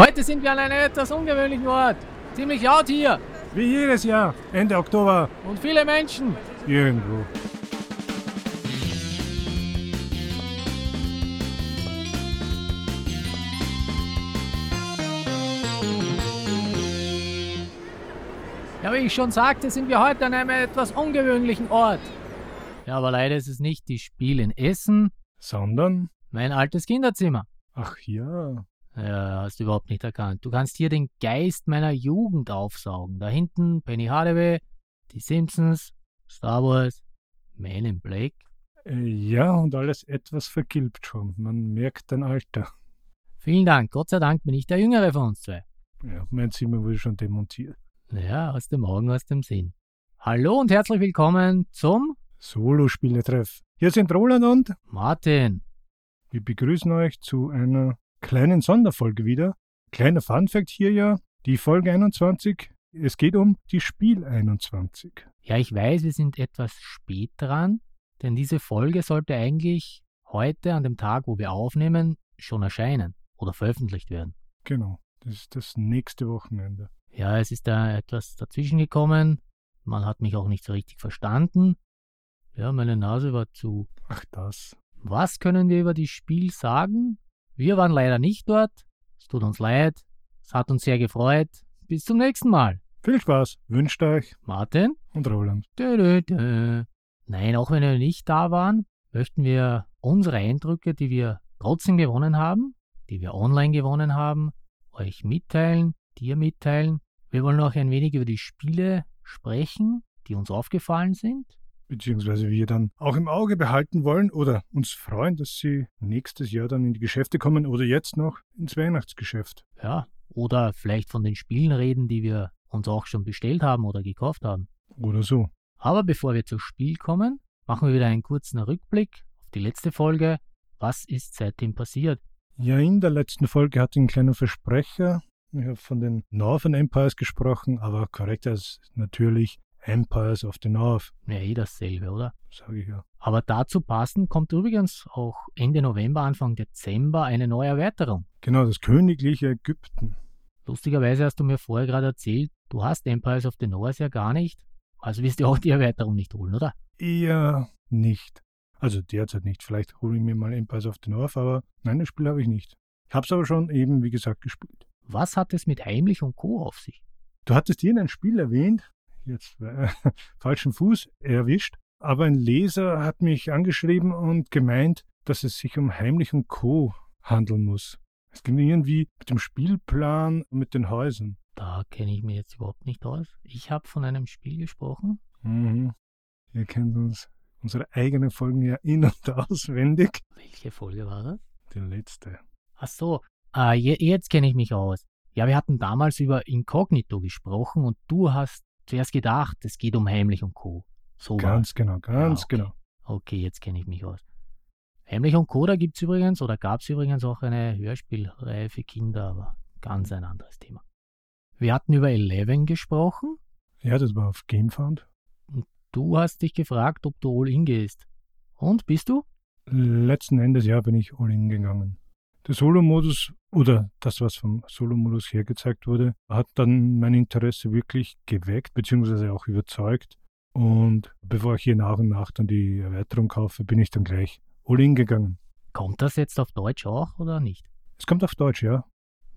Heute sind wir an einem etwas ungewöhnlichen Ort. Ziemlich laut hier Wie jedes Jahr, Ende Oktober, und viele Menschen. irgendwo. Ja, wie ich schon sagte, sind wir heute an einem etwas ungewöhnlichen Ort. Ja, aber leider ist es nicht die Spiel in Essen, Sondern, mein altes Kinderzimmer. ach ja, Ja, hast du überhaupt nicht erkannt. Du kannst hier den Geist meiner Jugend aufsaugen. Da hinten Penny Hardaway, die Simpsons, Star Wars, Man in Black. äh, ja, und alles etwas vergilbt schon. Man merkt dein Alter. Vielen Dank. Gott sei Dank bin ich der Jüngere von uns zwei. Ja, mein Zimmer wurde schon demontiert. Ja, aus dem Augen, aus dem Sinn. Hallo und herzlich willkommen zum Solo-Spieletreff. Hier sind Roland und Martin. wir begrüßen euch zu einer kleinen Sonderfolge wieder. Kleiner Funfact hier ja, die Folge 21. Es geht um die Spiel 21. Ja, ich weiß, wir sind etwas spät dran, denn diese Folge sollte eigentlich heute an dem Tag, wo wir aufnehmen, schon erscheinen oder veröffentlicht werden. Genau, das ist das nächste Wochenende. Ja, es ist da etwas dazwischen gekommen. Man hat mich auch nicht so richtig verstanden. Ja, meine Nase war zu. Ach das. Was können wir über das Spiel sagen? Wir waren leider nicht dort. Es tut uns leid. Es hat uns sehr gefreut. Bis zum nächsten Mal. Viel Spaß, wünscht euch Martin? und Roland. Dö, dö, dö. Nein, auch wenn wir nicht da waren, möchten wir unsere Eindrücke, die wir trotzdem gewonnen haben, die wir online gewonnen haben, euch mitteilen, dir mitteilen. Wir wollen auch ein wenig über die Spiele sprechen, die uns aufgefallen sind. Beziehungsweise wir dann auch im Auge behalten wollen oder uns freuen, dass sie nächstes Jahr dann in die Geschäfte kommen oder jetzt noch ins Weihnachtsgeschäft. Ja, oder vielleicht von den Spielen reden, die wir uns auch schon bestellt haben oder gekauft haben. Oder so. Aber bevor wir zum Spiel kommen, machen wir wieder einen kurzen Rückblick auf die letzte Folge. Was ist seitdem passiert? Ja, in der letzten Folge hatte ich einen kleinen Versprecher. Ich habe von den Northern Empires gesprochen, aber korrekter ist natürlich Empires of the North, Ja, eh dasselbe, oder? sage ich ja. Aber dazu passend kommt übrigens auch Ende November, Anfang Dezember eine neue Erweiterung. Genau, das königliche Ägypten. Lustigerweise hast du mir vorher gerade erzählt, du hast Empires of the North ja gar nicht. Also wirst du auch die Erweiterung nicht holen, oder? Eher nicht. Also derzeit nicht. Vielleicht hole ich mir mal Empires of the North, aber nein, das Spiel habe ich nicht. Ich habe es aber schon eben, wie gesagt, gespielt. Was hat es mit Heimlich und Co. auf sich? Du hattest hier ein Spiel erwähnt, jetzt äh, falschen Fuß erwischt, aber ein Leser hat mich angeschrieben und gemeint, dass es sich um Heimlich und Co. handeln muss. Es ging irgendwie mit dem Spielplan mit den Häusern. Da kenne ich mich jetzt überhaupt nicht aus. Ich habe von einem Spiel gesprochen. Mhm. Ihr kennt uns unsere eigenen Folgen ja in- und auswendig. Welche Folge war das? Die letzte. Ach so, ah, je, jetzt kenne ich mich aus. Ja, wir hatten damals über Inkognito gesprochen und du hast zuerst gedacht, es geht um Heimlich und Co. So. Ganz genau, ganz Ja, okay. genau. Okay, jetzt kenne ich mich aus. Heimlich und Co. da gibt es übrigens, oder gab es übrigens auch eine Hörspielreihe für Kinder, aber ganz ein anderes Thema. Wir hatten über Eleven gesprochen. Ja, das war auf GameFound. Du hast dich gefragt, ob du All-In gehst. Und, bist du? Letzten Endes ja bin ich all in gegangen. Der Solo-Modus oder das, was vom Solo-Modus hergezeigt wurde, hat dann mein Interesse wirklich geweckt, beziehungsweise auch überzeugt. Und bevor ich hier nach und nach dann die Erweiterung kaufe, bin ich dann gleich all in gegangen. Kommt das jetzt auf Deutsch auch oder nicht? Es kommt auf Deutsch, ja.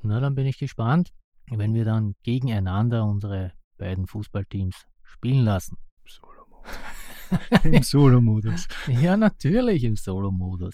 Na, dann bin ich gespannt, wenn wir dann gegeneinander unsere beiden Fußballteams spielen lassen. Solo-Modus. Im Solo-Modus. Ja, natürlich im Solo-Modus.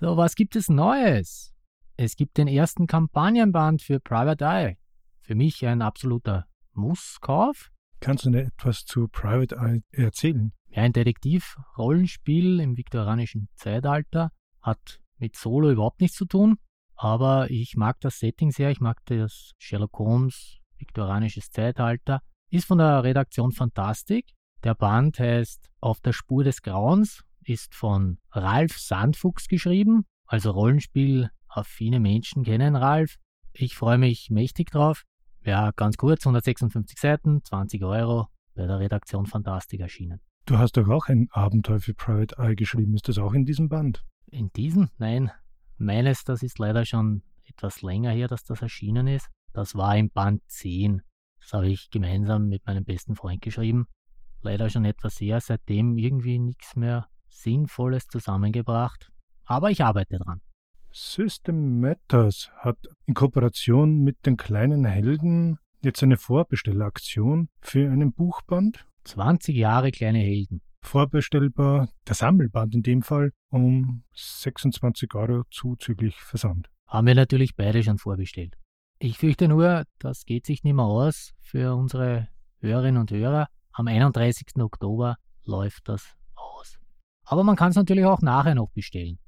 So, was gibt es Neues? Es gibt den ersten Kampagnenband für Private Eye. Für mich ein absoluter Musskauf. Kannst du mir etwas zu Private Eye erzählen? Ja, ein Detektiv-Rollenspiel im viktorianischen Zeitalter hat mit Solo überhaupt nichts zu tun, aber ich mag das Setting sehr. Ich mag das Sherlock Holmes, viktorianisches Zeitalter. Ist von der Redaktion Fantastik. Der Band heißt Auf der Spur des Grauens, ist von Ralf Sandfuchs geschrieben. Also Rollenspiel affine Menschen kennen Ralf. Ich freue mich mächtig drauf. Ja, ganz kurz, 156 Seiten, 20 Euro, bei der Redaktion Fantastik erschienen. Du hast doch auch ein Abenteuer für Private Eye geschrieben. Ist das auch in diesem Band? In diesem? Nein. Meines, das ist leider schon etwas länger her, dass das erschienen ist. Das war im Band 10. Das habe ich gemeinsam mit meinem besten Freund geschrieben. Leider schon etwas her, seitdem irgendwie nichts mehr Sinnvolles zusammengebracht. Aber ich arbeite dran. System Matters hat in Kooperation mit den kleinen Helden jetzt eine Vorbestelleraktion für einen Buchband. 20 Jahre kleine Helden. Vorbestellbar, der Sammelband in dem Fall, um 26 Euro zuzüglich Versand. Haben wir natürlich beide schon vorbestellt. Ich fürchte nur, das geht sich nicht mehr aus für unsere Hörerinnen und Hörer. Am 31. Oktober läuft das. Aber man kann es natürlich auch nachher noch bestellen.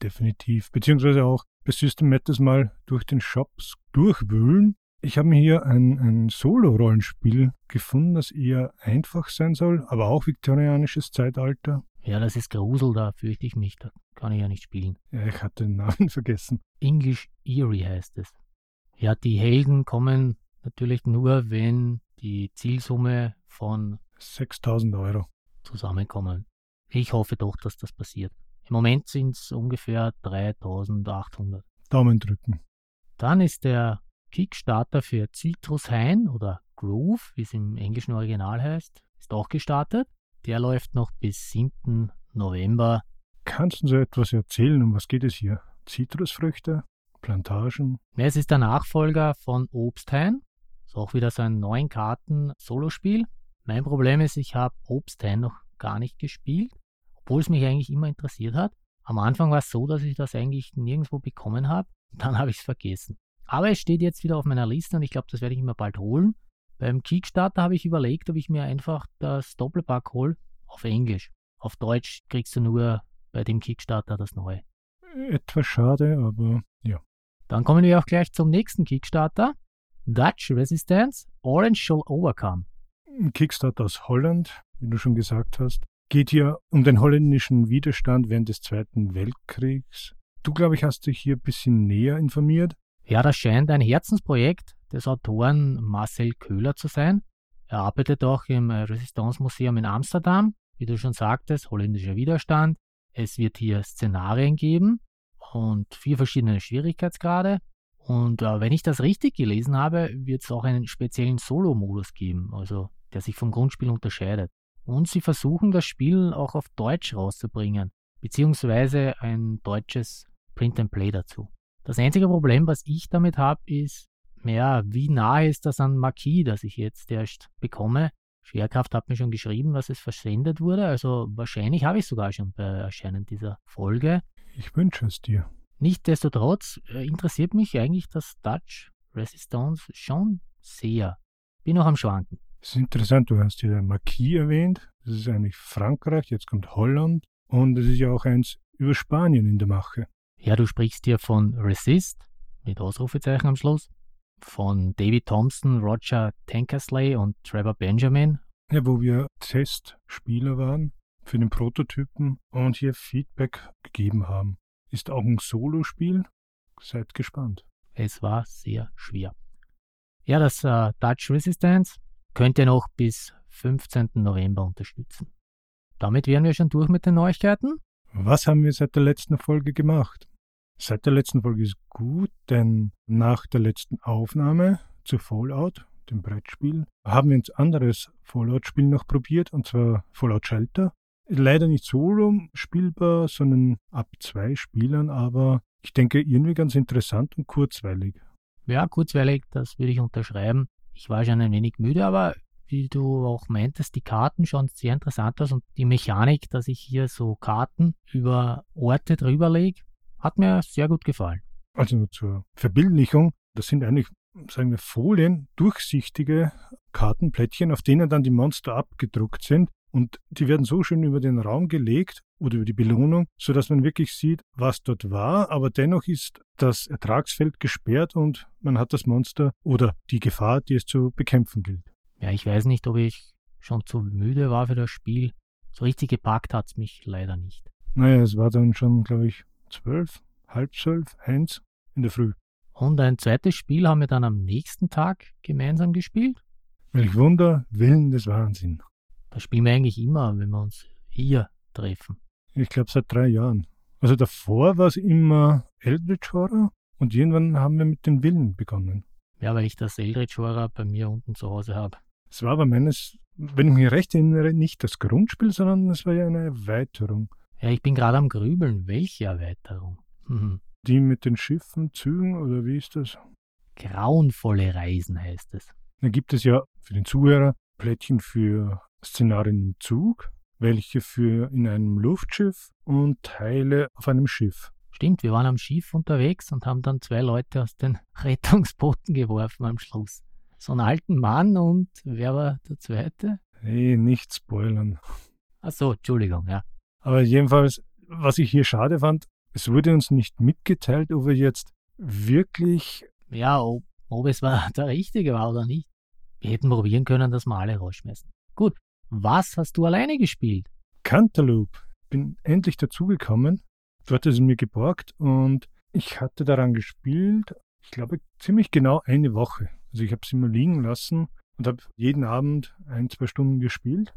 Definitiv. Beziehungsweise auch bei System Matters mal durch den Shops durchwühlen. Ich habe mir hier ein, ein Solo-Rollenspiel gefunden, das eher einfach sein soll, aber auch viktorianisches Zeitalter. Ja, das ist Grusel, da fürchte ich mich, da kann ich ja nicht spielen. Ja, ich hatte den Namen vergessen. English Eerie heißt es. Ja, die Helden kommen natürlich nur, wenn die Zielsumme von 6000 Euro zusammenkommen. Ich hoffe doch, dass das passiert. Im Moment sind es ungefähr 3800. Daumen drücken. Dann ist der Kickstarter für Citrus Hain oder Groove, wie es im englischen Original heißt, ist auch gestartet. Der läuft noch bis 7. November. Kannst du so etwas erzählen? Um was geht es hier? Zitrusfrüchte? Plantagen? Es ist der Nachfolger von Obsthain. Ist auch wieder so ein neun Karten Solospiel. Mein Problem ist, ich habe Obsthain noch gar nicht gespielt, obwohl es mich eigentlich immer interessiert hat. Am Anfang war es so, dass ich das eigentlich nirgendwo bekommen habe. Dann habe ich es vergessen. Aber es steht jetzt wieder auf meiner Liste und ich glaube, das werde ich mir bald holen. Beim Kickstarter habe ich überlegt, ob ich mir einfach das Doppelpack hole auf Englisch. Auf Deutsch kriegst du nur bei dem Kickstarter das neue. Etwas schade, aber ja. Dann kommen wir auch gleich zum nächsten Kickstarter. Dutch Resistance Orange Shall Overcome. Ein Kickstarter aus Holland, wie du schon gesagt hast. Geht hier um den holländischen Widerstand während des Zweiten Weltkriegs. Du, glaube ich, hast dich hier ein bisschen näher informiert. Ja, das scheint ein Herzensprojekt des Autoren Marcel Köhler zu sein. Er arbeitet auch im Resistance Museum in Amsterdam, wie du schon sagtest, holländischer Widerstand. Es wird hier Szenarien geben und vier verschiedene Schwierigkeitsgrade. Und äh, wenn ich das richtig gelesen habe, wird es auch einen speziellen Solo-Modus geben, also der sich vom Grundspiel unterscheidet. Und sie versuchen das Spiel auch auf Deutsch rauszubringen, beziehungsweise ein deutsches Print and Play dazu. Das einzige Problem, was ich damit habe, ist, ja, wie nahe ist das an Marquis, das ich jetzt erst bekomme? Schwerkraft hat mir schon geschrieben, dass es versendet wurde, also wahrscheinlich habe ich sogar schon bei Erscheinen dieser Folge. Ich wünsche es dir. Nichtsdestotrotz äh, interessiert mich eigentlich das Dutch Resistance schon sehr. Bin noch am Schwanken. Es ist interessant, du hast hier Marquis erwähnt. Das ist eigentlich Frankreich, jetzt kommt Holland und es ist ja auch eins über Spanien in der Mache. Ja, du sprichst hier von Resist mit Ausrufezeichen am Schluss, von David Thompson, Roger Tankersley und Trevor Benjamin. Ja, wo wir Testspieler waren für den Prototypen und hier Feedback gegeben haben. Ist auch ein Solospiel. Seid gespannt. Es war sehr schwer. Ja, das äh, Dutch Resistance könnt ihr noch bis 15. November unterstützen. Damit wären wir schon durch mit den Neuigkeiten. Was haben wir seit der letzten Folge gemacht? Seit der letzten Folge ist gut, denn nach der letzten Aufnahme zu Fallout, dem Brettspiel, haben wir ein anderes Fallout-Spiel noch probiert, und zwar Fallout Shelter. Leider nicht solo spielbar, sondern ab zwei Spielern, aber ich denke irgendwie ganz interessant und kurzweilig. Ja, kurzweilig, das würde ich unterschreiben. Ich war schon ein wenig müde, aber wie du auch meintest, die Karten schauen sehr interessant aus und die Mechanik, dass ich hier so Karten über Orte drüber lege, hat mir sehr gut gefallen. Also zur Verbildlichung, das sind eigentlich, sagen wir, Folien, durchsichtige Kartenplättchen, auf denen dann die Monster abgedruckt sind. Und die werden so schön über den Raum gelegt oder über die Belohnung, sodass man wirklich sieht, was dort war, aber dennoch ist das Ertragsfeld gesperrt und man hat das Monster oder die Gefahr, die es zu bekämpfen gilt. Ja, ich weiß nicht, ob ich schon zu müde war für das Spiel. So richtig gepackt hat es mich leider nicht. Naja, es war dann schon, glaube ich, zwölf, halb zwölf, eins in der Früh. Und ein zweites Spiel haben wir dann am nächsten Tag gemeinsam gespielt. Welch Wunder, Willen des Wahnsinn. Das spielen wir eigentlich immer, wenn wir uns hier treffen. Ich glaube seit drei Jahren. Also davor war es immer Eldritch Horror Und irgendwann haben wir mit den Villen begonnen. Ja, weil ich das Eldritch Horror bei mir unten zu Hause habe. Es war aber meines, wenn ich mich recht erinnere, nicht das Grundspiel, sondern es war ja eine Erweiterung. Ja, ich bin gerade am Grübeln. Welche Erweiterung? Mhm. Die mit den Schiffen, Zügen oder wie ist das? Grauenvolle Reisen heißt es. Dann gibt es ja für den Zuhörer Plättchen für Szenarien im Zug, welche für in einem Luftschiff und Teile auf einem Schiff. Stimmt, wir waren am Schiff unterwegs und haben dann zwei Leute aus den Rettungsbooten geworfen am Schluss. So einen alten Mann und wer war der zweite? Hey, nicht spoilern. Ach so, Entschuldigung, ja. Aber jedenfalls, was ich hier schade fand, es wurde uns nicht mitgeteilt, ob wir jetzt wirklich. Ja, ob, ob es war der richtige war oder nicht. Wir hätten probieren können, dass wir alle rausschmeißen. Gut, was hast du alleine gespielt? Cantaloupe. Bin endlich dazugekommen. Du hattest es mir geborgt und ich hatte daran gespielt, ich glaube, ziemlich genau eine Woche. Also ich habe es immer liegen lassen und habe jeden Abend ein, zwei Stunden gespielt.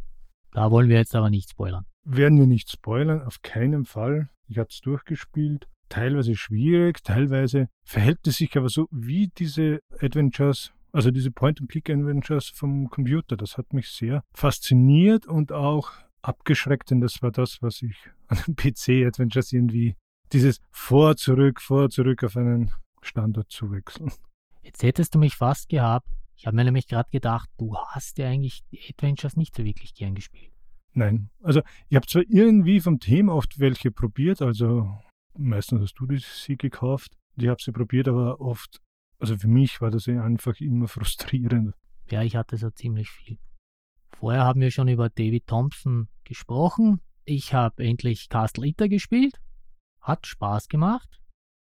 Da wollen wir jetzt aber nicht spoilern. Werden wir nicht spoilern, auf keinen Fall. Ich hatte es durchgespielt. Teilweise schwierig, teilweise verhält es sich aber so wie diese Adventures, also diese Point-and-Click-Adventures vom Computer. Das hat mich sehr fasziniert und auch abgeschreckt, denn das war das, was ich an den PC-Adventures irgendwie, dieses vor, zurück, vor, zurück auf einen Standort zu wechseln. Jetzt hättest du mich fast gehabt. Ich habe mir nämlich gerade gedacht, du hast ja eigentlich die Adventures nicht so wirklich gern gespielt. Nein, also ich habe zwar irgendwie vom Thema oft welche probiert, also meistens hast du die, sie gekauft. Ich habe sie probiert, aber oft, also für mich war das einfach immer frustrierend. Ja, ich hatte so ziemlich viel. Vorher haben wir schon über David Thompson gesprochen. Ich habe endlich Castle Eater gespielt. Hat Spaß gemacht.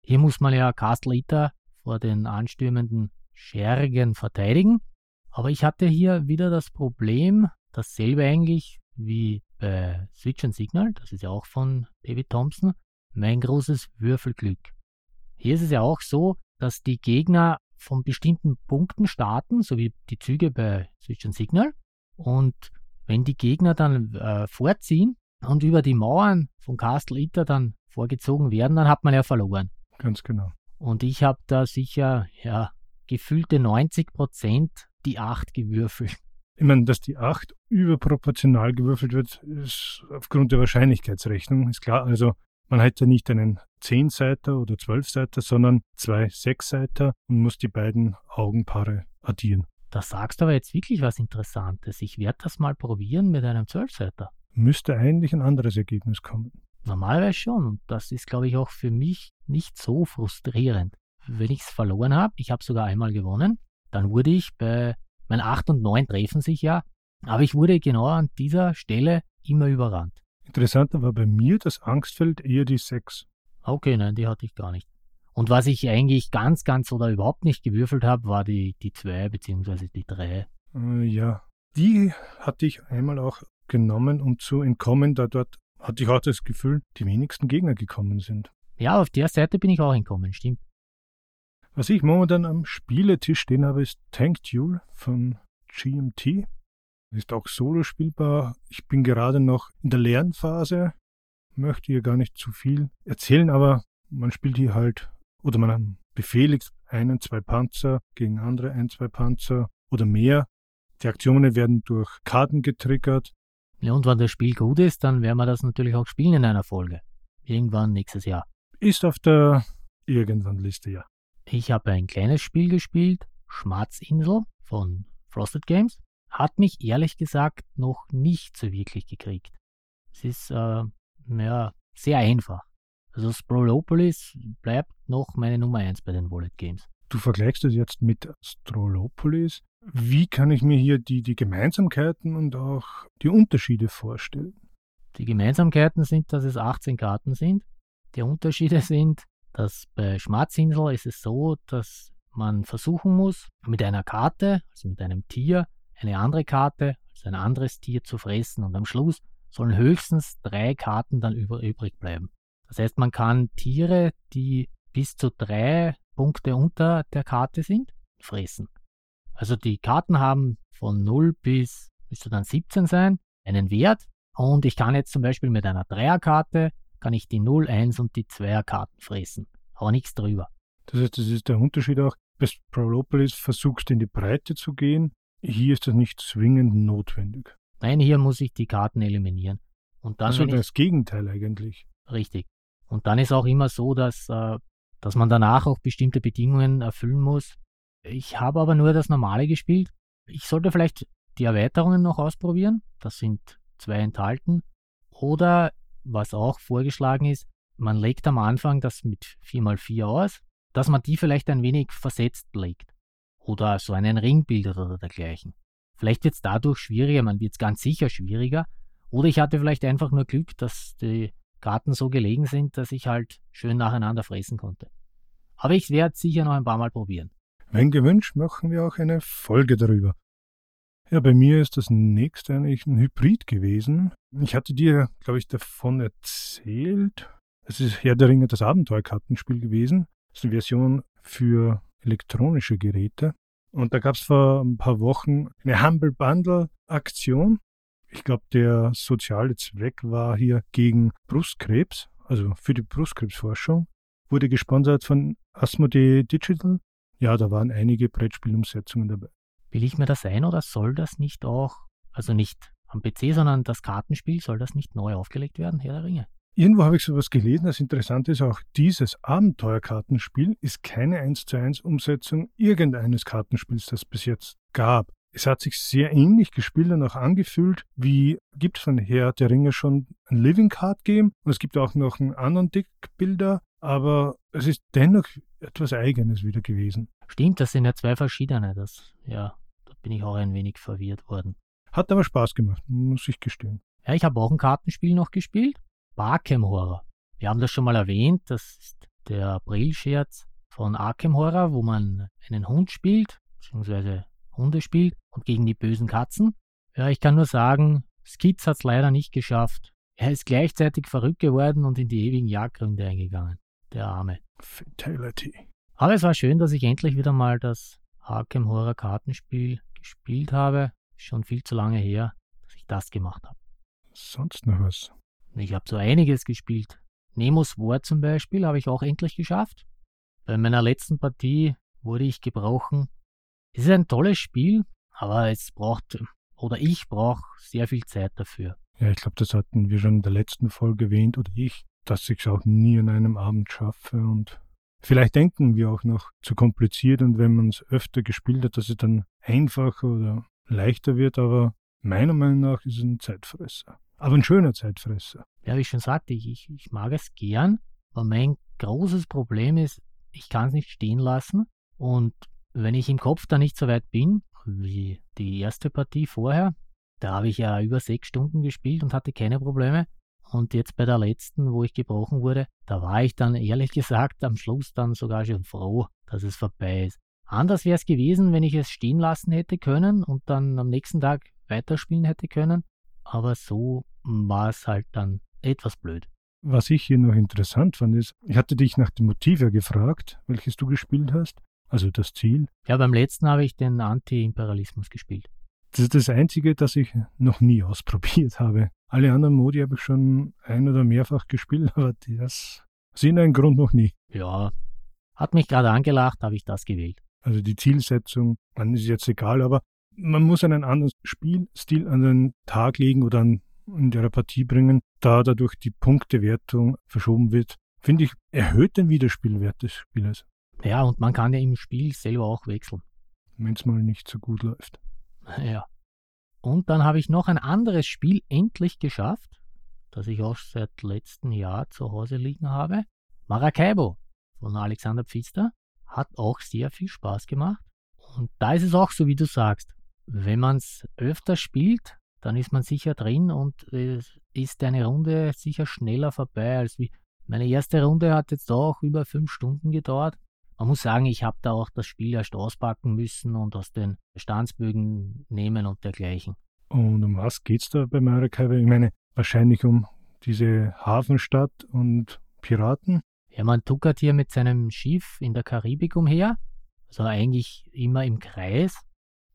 Hier muss man ja Castle Eater vor den anstürmenden Schergen verteidigen. Aber ich hatte hier wieder das Problem, dasselbe eigentlich wie bei Switch and Signal, das ist ja auch von David Thompson, mein großes Würfelglück. Hier ist es ja auch so, dass die Gegner von bestimmten Punkten starten, so wie die Züge bei Switch and Signal. Und wenn die Gegner dann äh, vorziehen und über die Mauern von Castle Eater dann vorgezogen werden, dann hat man ja verloren. Ganz genau. Und ich habe da sicher, ja, gefühlte 90 Prozent die 8 gewürfelt. Ich meine, dass die 8 überproportional gewürfelt wird, ist aufgrund der Wahrscheinlichkeitsrechnung, ist klar. Also man hat ja nicht einen 10-Seiter oder 12-Seiter, sondern zwei 6-Seiter und muss die beiden Augenpaare addieren. Da sagst du aber jetzt wirklich was Interessantes. Ich werde das mal probieren mit einem 12-Seiter. Müsste eigentlich ein anderes Ergebnis kommen. Normalerweise schon. Und das ist, glaube ich, auch für mich nicht so frustrierend. Wenn ich es verloren habe, ich habe sogar einmal gewonnen, dann wurde ich bei, mein 8 und 9 treffen sich ja, aber ich wurde genau an dieser Stelle immer überrannt. Interessanter war bei mir das Angstfeld eher die 6. Okay, nein, die hatte ich gar nicht. Und was ich eigentlich ganz, ganz oder überhaupt nicht gewürfelt habe, war die, die 2 bzw. die 3. Äh, ja, die hatte ich einmal auch genommen, um zu entkommen, da dort hatte ich auch das Gefühl, die wenigsten Gegner gekommen sind. Ja, auf der Seite bin ich auch entkommen, stimmt. Was ich momentan am Spieletisch stehen habe, ist Tank Duel von GMT. Ist auch solo spielbar. Ich bin gerade noch in der Lernphase. Möchte hier gar nicht zu viel erzählen, aber man spielt hier halt, oder man befehligt einen, zwei Panzer gegen andere ein, zwei Panzer oder mehr. Die Aktionen werden durch Karten getriggert. Ja, und wenn das Spiel gut ist, dann werden wir das natürlich auch spielen in einer Folge. Irgendwann nächstes Jahr. Ist auf der irgendwann Liste, ja. Ich habe ein kleines Spiel gespielt, Schmatzinsel von Frosted Games. Hat mich ehrlich gesagt noch nicht so wirklich gekriegt. Es ist äh, ja, sehr einfach. Also Sprolopolis bleibt noch meine Nummer 1 bei den Wallet Games. Du vergleichst es jetzt mit Strolopolis. Wie kann ich mir hier die, die Gemeinsamkeiten und auch die Unterschiede vorstellen? Die Gemeinsamkeiten sind, dass es 18 Karten sind. Die Unterschiede sind, dass bei Schmatzinsel ist es so, dass man versuchen muss, mit einer Karte, also mit einem Tier, eine andere Karte, also ein anderes Tier zu fressen und am Schluss sollen höchstens drei Karten dann über, übrig bleiben. Das heißt, man kann Tiere, die bis zu drei Punkte unter der Karte sind, fressen. Also die Karten haben von 0 bis, müsste dann 17 sein, einen Wert. Und ich kann jetzt zum Beispiel mit einer Dreierkarte, kann ich die 0, 1 und die Zweierkarten fressen. Aber nichts drüber. Das heißt, das ist der Unterschied auch. Bei Sprawlopolis versuchst in die Breite zu gehen. Hier ist das nicht zwingend notwendig. Nein, hier muss ich die Karten eliminieren. Und dann also das Gegenteil eigentlich. Richtig. Und dann ist auch immer so, dass, äh, dass man danach auch bestimmte Bedingungen erfüllen muss. Ich habe aber nur das Normale gespielt. Ich sollte vielleicht die Erweiterungen noch ausprobieren. Das sind zwei enthalten. Oder, was auch vorgeschlagen ist, man legt am Anfang das mit 4x4 aus, dass man die vielleicht ein wenig versetzt legt. Oder so einen Ring bildet oder dergleichen. Vielleicht wird es dadurch schwieriger, man wird es ganz sicher schwieriger. Oder ich hatte vielleicht einfach nur Glück, dass die Karten so gelegen sind, dass ich halt schön nacheinander fressen konnte. Aber ich werde sicher noch ein paar Mal probieren. Wenn gewünscht, machen wir auch eine Folge darüber. Ja, bei mir ist das nächste eigentlich ein Hybrid gewesen. Ich hatte dir, glaube ich, davon erzählt. Es ist Herr der Ringe das Abenteuerkartenspiel gewesen. Das ist eine Version für elektronische Geräte. Und da gab es vor ein paar Wochen eine Humble Bundle Aktion. Ich glaube, der soziale Zweck war hier gegen Brustkrebs, also für die Brustkrebsforschung. Wurde gesponsert von Asmodee Digital. Ja, da waren einige Brettspielumsetzungen dabei. Will ich mir das ein oder soll das nicht auch, also nicht am PC, sondern das Kartenspiel, soll das nicht neu aufgelegt werden, Herr der Ringe? Irgendwo habe ich sowas gelesen. Das Interessante ist auch, dieses Abenteuerkartenspiel ist keine 1 zu 1 Umsetzung irgendeines Kartenspiels, das es bis jetzt gab. Es hat sich sehr ähnlich gespielt und auch angefühlt, wie gibt es von Herr der Ringe schon ein Living Card Game und es gibt auch noch einen anderen Deckbilder, aber es ist dennoch etwas Eigenes wieder gewesen. Stimmt, das sind ja zwei verschiedene. Das, ja, da bin ich auch ein wenig verwirrt worden. Hat aber Spaß gemacht, muss ich gestehen. Ja, ich habe auch ein Kartenspiel noch gespielt. Arkham Horror. Wir haben das schon mal erwähnt, das ist der April-Scherz von Arkham Horror, wo man einen Hund spielt, beziehungsweise Hunde spielt und gegen die bösen Katzen. Ja, ich kann nur sagen, Skitz hat es leider nicht geschafft. Er ist gleichzeitig verrückt geworden und in die ewigen Jagdgründe eingegangen. Der Arme. Fatality. Aber es war schön, dass ich endlich wieder mal das Arkham Horror Kartenspiel gespielt habe. Schon viel zu lange her, dass ich das gemacht habe. Sonst noch was? Ich habe so einiges gespielt. Nemos War zum Beispiel habe ich auch endlich geschafft. Bei meiner letzten Partie wurde ich gebrochen. Es ist ein tolles Spiel, aber es braucht, oder ich brauche sehr viel Zeit dafür. Ja, ich glaube, das hatten wir schon in der letzten Folge erwähnt, oder ich, dass ich es auch nie an einem Abend schaffe und vielleicht denken wir auch noch zu kompliziert und wenn man es öfter gespielt hat, dass es dann einfacher oder leichter wird, aber meiner Meinung nach ist es ein Zeitfresser. Aber ein schöner Zeitfresser. Ja, wie ich schon sagte, ich, ich, ich mag es gern, aber mein großes Problem ist, ich kann es nicht stehen lassen. Und wenn ich im Kopf da nicht so weit bin, wie die erste Partie vorher, da habe ich ja über sechs Stunden gespielt und hatte keine Probleme. Und jetzt bei der letzten, wo ich gebrochen wurde, da war ich dann ehrlich gesagt am Schluss dann sogar schon froh, dass es vorbei ist. Anders wäre es gewesen, wenn ich es stehen lassen hätte können und dann am nächsten Tag weiterspielen hätte können. Aber so war es halt dann etwas blöd. Was ich hier noch interessant fand, ist, ich hatte dich nach dem Motiv ja gefragt, welches du gespielt hast, also das Ziel. Ja, beim letzten habe ich den Anti-Imperialismus gespielt. Das ist das Einzige, das ich noch nie ausprobiert habe. Alle anderen Modi habe ich schon ein- oder mehrfach gespielt, aber das sind ein Grund noch nie. Ja, hat mich gerade angelacht, habe ich das gewählt. Also die Zielsetzung, dann ist jetzt egal, aber man muss einen anderen Spielstil an den Tag legen oder an in der Partie bringen, da dadurch die Punktewertung verschoben wird, finde ich, erhöht den Wiederspielwert des Spielers. Ja, und man kann ja im Spiel selber auch wechseln. Wenn es mal nicht so gut läuft. Ja. Und dann habe ich noch ein anderes Spiel endlich geschafft, das ich auch seit letztem Jahr zu Hause liegen habe. Maracaibo von Alexander Pfister. Hat auch sehr viel Spaß gemacht. Und da ist es auch so, wie du sagst. Wenn man es öfter spielt, dann ist man sicher drin und es ist eine Runde sicher schneller vorbei als wie. Meine erste Runde hat jetzt auch über fünf Stunden gedauert. Man muss sagen, ich habe da auch das Spiel erst auspacken müssen und aus den Bestandsbögen nehmen und dergleichen. Und um was geht's da bei Maracaibo? Ich meine, wahrscheinlich um diese Hafenstadt und Piraten. Ja, man tuckert hier mit seinem Schiff in der Karibik umher, also eigentlich immer im Kreis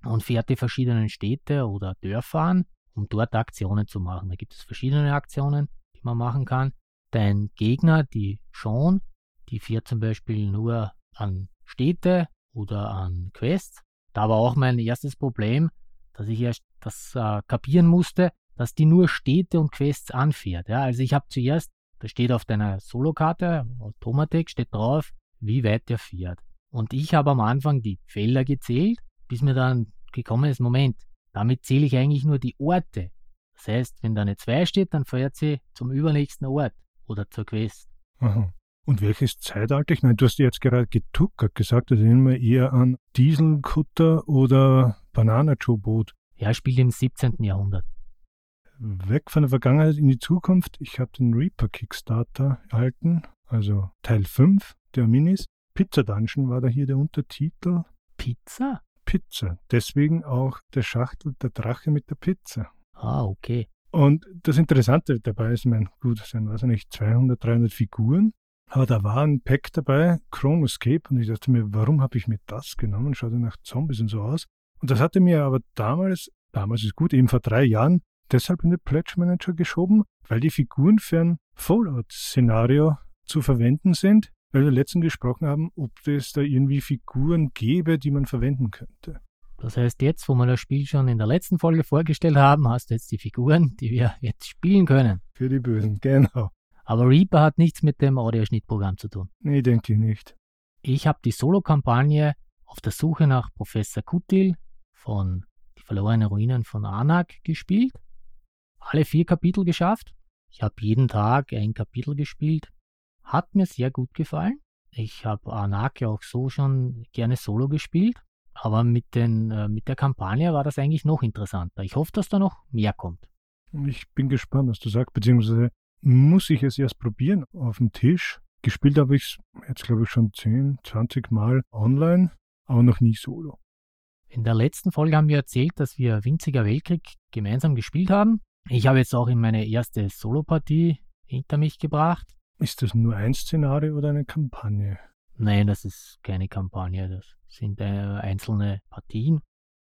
und fährt die verschiedenen Städte oder Dörfer an um dort Aktionen zu machen. Da gibt es verschiedene Aktionen, die man machen kann. Dein Gegner, die Sean, die fährt zum Beispiel nur an Städte oder an Quests. Da war auch mein erstes Problem, dass ich erst das äh, kapieren musste, dass die nur Städte und Quests anfährt. Ja, also ich habe zuerst, da steht auf deiner Solokarte, Automatik steht drauf, wie weit der fährt. Und ich habe am Anfang die Felder gezählt, bis mir dann gekommen ist, Moment, damit zähle ich eigentlich nur die Orte. Das heißt, wenn da eine 2 steht, dann fährt sie zum übernächsten Ort oder zur Quest. Aha. Und welches Zeitalter? Ich meine, du hast jetzt gerade getuckert gesagt, das erinnert mich eher an Dieselkutter oder Bananajoe-Boot. Ja, spielt im 17. Jahrhundert. Weg von der Vergangenheit in die Zukunft. Ich habe den Reaper Kickstarter erhalten, also Teil 5 der Minis. Pizza Dungeon war da hier der Untertitel. Pizza? Pizza. Deswegen auch der Schachtel der Drache mit der Pizza. Ah, okay. Und das Interessante dabei ist, mein, gut, es sind, weiß ich nicht, 200, 300 Figuren. Aber da war ein Pack dabei, Chronoscape, und ich dachte mir, warum habe ich mir das genommen? Schaut ja nach Zombies und so aus. Und das hatte mir aber damals, damals ist gut, eben vor drei Jahren, deshalb in den Pledge Manager geschoben, weil die Figuren für ein Fallout-Szenario zu verwenden sind, weil wir letztens gesprochen haben, ob es da irgendwie Figuren gäbe, die man verwenden könnte. Das heißt, jetzt, wo wir das Spiel schon in der letzten Folge vorgestellt haben, hast du jetzt die Figuren, die wir jetzt spielen können. Für die Bösen, genau. Aber Reaper hat nichts mit dem Audioschnittprogramm zu tun. Nee, denke ich nicht. Ich habe die Solo-Kampagne auf der Suche nach Professor Kutil von Die verlorenen Ruinen von Anak gespielt. Alle vier Kapitel geschafft. Ich habe jeden Tag ein Kapitel gespielt. Hat mir sehr gut gefallen. Ich habe Anak ja auch so schon gerne solo gespielt. Aber mit, den, äh, mit der Kampagne war das eigentlich noch interessanter. Ich hoffe, dass da noch mehr kommt. Ich bin gespannt, was du sagst, beziehungsweise muss ich es erst probieren auf dem Tisch. Gespielt habe ich es jetzt, glaube ich, schon 10, 20 Mal online, aber noch nie solo. In der letzten Folge haben wir erzählt, dass wir Winziger Weltkrieg gemeinsam gespielt haben. Ich habe jetzt auch in meine erste Solopartie hinter mich gebracht. Ist das nur ein Szenario oder eine Kampagne? Nein, das ist keine Kampagne, das sind äh, einzelne Partien.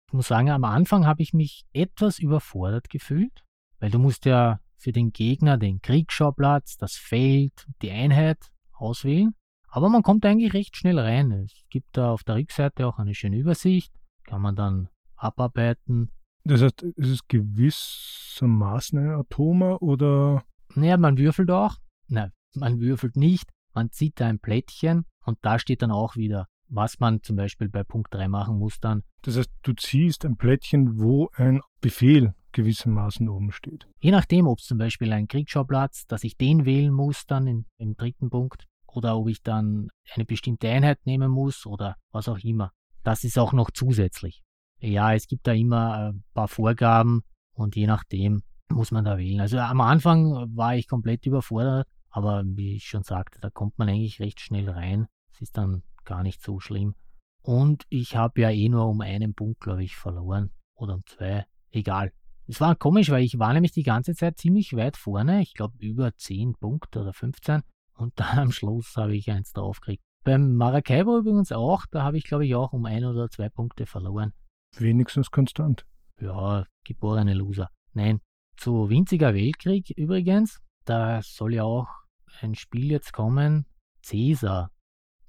Ich muss sagen, am Anfang habe ich mich etwas überfordert gefühlt, weil du musst ja für den Gegner den Kriegsschauplatz, das Feld, die Einheit auswählen. Aber man kommt eigentlich recht schnell rein. Es gibt da auf der Rückseite auch eine schöne Übersicht, kann man dann abarbeiten. Das heißt, ist es gewissermaßen ein Atoma oder? Naja, man würfelt auch. Nein, man würfelt nicht. Man zieht da ein Plättchen und da steht dann auch wieder, was man zum Beispiel bei Punkt 3 machen muss dann. Das heißt, du ziehst ein Plättchen, wo ein Befehl gewissermaßen oben steht. Je nachdem, ob es zum Beispiel ein Kriegsschauplatz, dass ich den wählen muss dann in, im dritten Punkt oder ob ich dann eine bestimmte Einheit nehmen muss oder was auch immer. Das ist auch noch zusätzlich. Ja, es gibt da immer ein paar Vorgaben und je nachdem muss man da wählen. Also am Anfang war ich komplett überfordert, aber wie ich schon sagte, da kommt man eigentlich recht schnell rein. Es ist dann gar nicht so schlimm. Und ich habe ja eh nur um einen Punkt, glaube ich, verloren. Oder um zwei. Egal. Es war komisch, weil ich war nämlich die ganze Zeit ziemlich weit vorne. Ich glaube über 10 Punkte oder 15. Und dann am Schluss habe ich eins draufgekriegt. Beim Maracaibo übrigens auch. Da habe ich, glaube ich, auch um ein oder zwei Punkte verloren. Wenigstens konstant. Ja, geborene Loser. Nein, zu Winziger Weltkrieg übrigens. Da soll ja auch ein Spiel jetzt kommen, Caesar.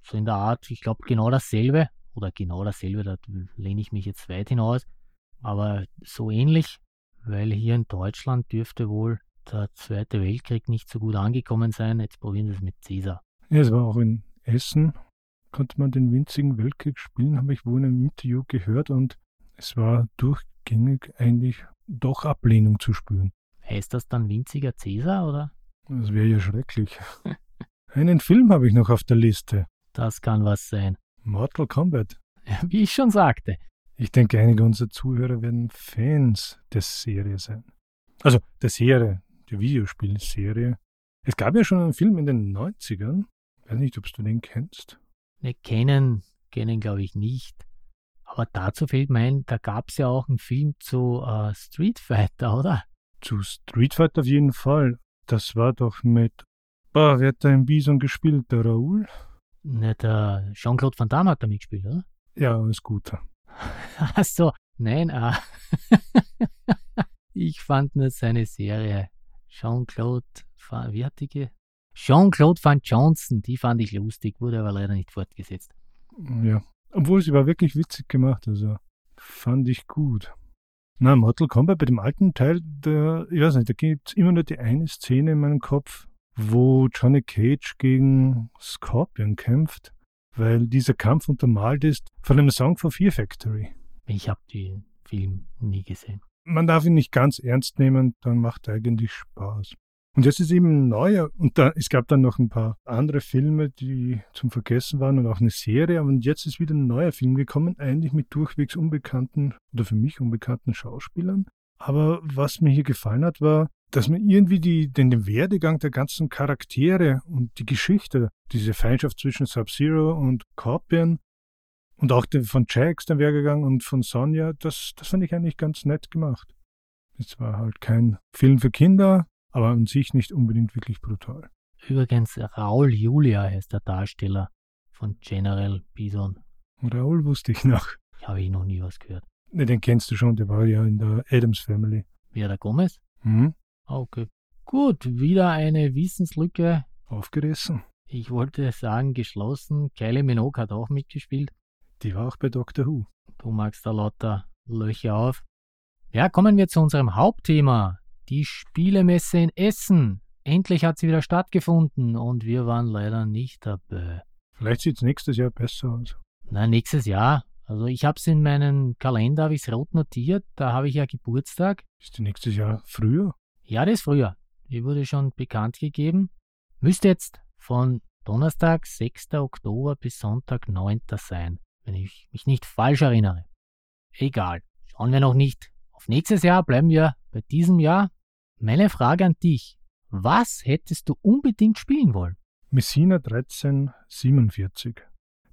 So in der Art, ich glaube genau dasselbe, oder genau dasselbe, da lehne ich mich jetzt weit hinaus, aber so ähnlich, weil hier in Deutschland dürfte wohl der Zweite Weltkrieg nicht so gut angekommen sein. Jetzt probieren wir es mit Caesar. Ja, es war auch in Essen, konnte man den winzigen Weltkrieg spielen, habe ich wohl in einem Interview gehört und es war durchgängig eigentlich doch Ablehnung zu spüren. Heißt das dann winziger Caesar oder? Das wäre ja schrecklich. Einen Film habe ich noch auf der Liste. Das kann was sein. Mortal Kombat. Wie ich schon sagte. Ich denke, einige unserer Zuhörer werden Fans der Serie sein. Also der Serie, der Videospielserie. Es gab ja schon einen Film in den 90ern. Ich weiß nicht, ob du den kennst. Ne, kennen, kennen glaube ich nicht. Aber dazu fällt mir ein, da gab es ja auch einen Film zu uh, Street Fighter, oder? Zu Street Fighter auf jeden Fall. Das war doch mit. Boah, wer hat da im Bison gespielt? Der Raoul? Ne, der Jean-Claude Van Damme hat da mitgespielt, oder? Ja, ist gut. Ach so, nein, ah. ich fand nur seine Serie. Jean-Claude, wie hat die ge Jean-Claude Van Johnson, die fand ich lustig, wurde aber leider nicht fortgesetzt. Ja. Obwohl sie war wirklich witzig gemacht, also fand ich gut. Na, Mortal Kombat bei dem alten Teil, der, ich weiß nicht, da gibt es immer nur die eine Szene in meinem Kopf, wo Johnny Cage gegen Scorpion kämpft, weil dieser Kampf untermalt ist von einem Song von Fear Factory. Ich habe den Film nie gesehen. Man darf ihn nicht ganz ernst nehmen, dann macht er eigentlich Spaß. Und jetzt ist eben neuer, und da, es gab dann noch ein paar andere Filme, die zum Vergessen waren und auch eine Serie, aber jetzt ist wieder ein neuer Film gekommen, eigentlich mit durchwegs unbekannten oder für mich unbekannten Schauspielern. Aber was mir hier gefallen hat, war, dass man irgendwie die, den, den Werdegang der ganzen Charaktere und die Geschichte, diese Feindschaft zwischen Sub-Zero und Scorpion und auch den, von Jax, der Werdegang und von Sonja, das, das fand ich eigentlich ganz nett gemacht. Es war halt kein Film für Kinder, aber an sich nicht unbedingt wirklich brutal. Übrigens, Raul Julia heißt der Darsteller von General Bison. Raul wusste ich noch. Habe ich noch nie was gehört. Ne, den kennst du schon, der war ja in der Adams Family. Wer der Gomez? Mhm. Ah, okay. Gut, wieder eine Wissenslücke. Aufgerissen. Ich wollte sagen, geschlossen. Kylie Minogue hat auch mitgespielt. Die war auch bei Doctor Who. Du magst da lauter Löcher auf. Ja, kommen wir zu unserem Hauptthema. Die Spielemesse in Essen. Endlich hat sie wieder stattgefunden und wir waren leider nicht dabei. Vielleicht sieht es nächstes Jahr besser aus. Na, nächstes Jahr. Also ich habe es in meinen Kalender, habe ich rot notiert, da habe ich ja Geburtstag. Ist die nächstes Jahr früher? Ja, das ist früher. Die wurde schon bekannt gegeben. Müsste jetzt von Donnerstag, 6. Oktober bis Sonntag, 9. sein, wenn ich mich nicht falsch erinnere. Egal. Schauen wir noch nicht auf nächstes Jahr, bleiben wir bei diesem Jahr. Meine Frage an dich. Was hättest du unbedingt spielen wollen? Messina 1347.